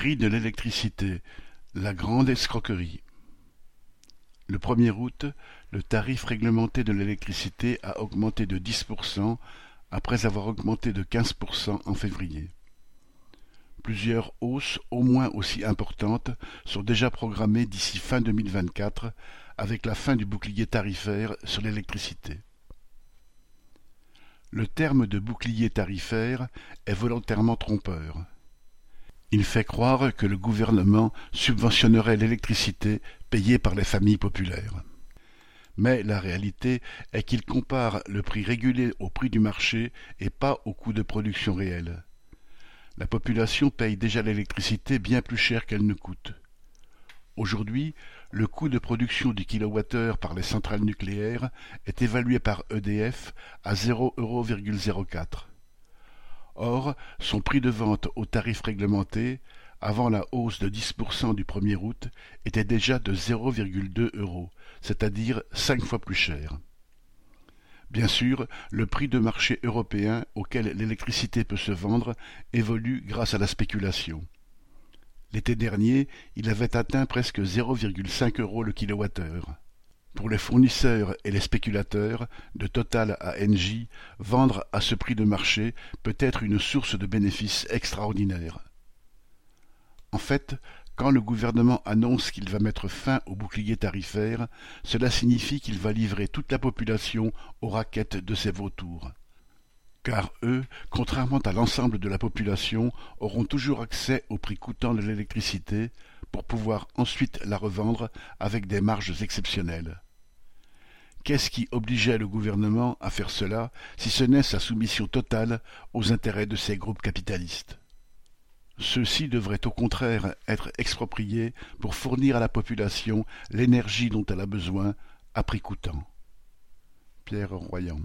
Prix de l'électricité, la grande escroquerie. Le 1er août, le tarif réglementé de l'électricité a augmenté de 10% après avoir augmenté de 15% en février. Plusieurs hausses au moins aussi importantes sont déjà programmées d'ici fin 2024 avec la fin du bouclier tarifaire sur l'électricité. Le terme de bouclier tarifaire est volontairement trompeur. Il fait croire que le gouvernement subventionnerait l'électricité payée par les familles populaires. Mais la réalité est qu'il compare le prix régulé au prix du marché et pas au coût de production réel. La population paye déjà l'électricité bien plus cher qu'elle ne coûte. Aujourd'hui, le coût de production du kilowattheure par les centrales nucléaires est évalué par EDF à 0,04 Or, son prix de vente au tarif réglementé, avant la hausse de 10% du 1er août, était déjà de 0,2 euros, c'est-à-dire cinq fois plus cher. Bien sûr, le prix de marché européen auquel l'électricité peut se vendre évolue grâce à la spéculation. L'été dernier, il avait atteint presque 0,5 euros le kilowattheure. Pour les fournisseurs et les spéculateurs, de Total à Engie, vendre à ce prix de marché peut être une source de bénéfices extraordinaires. En fait, quand le gouvernement annonce qu'il va mettre fin au bouclier tarifaire, cela signifie qu'il va livrer toute la population aux raquettes de ces vautours. Car eux, contrairement à l'ensemble de la population, auront toujours accès au prix coûtant de l'électricité, pour pouvoir ensuite la revendre avec des marges exceptionnelles. Qu'est-ce qui obligeait le gouvernement à faire cela, si ce n'est sa soumission totale aux intérêts de ces groupes capitalistes? Ceux-ci devraient au contraire être expropriés pour fournir à la population l'énergie dont elle a besoin à prix coûtant. Pierre Royan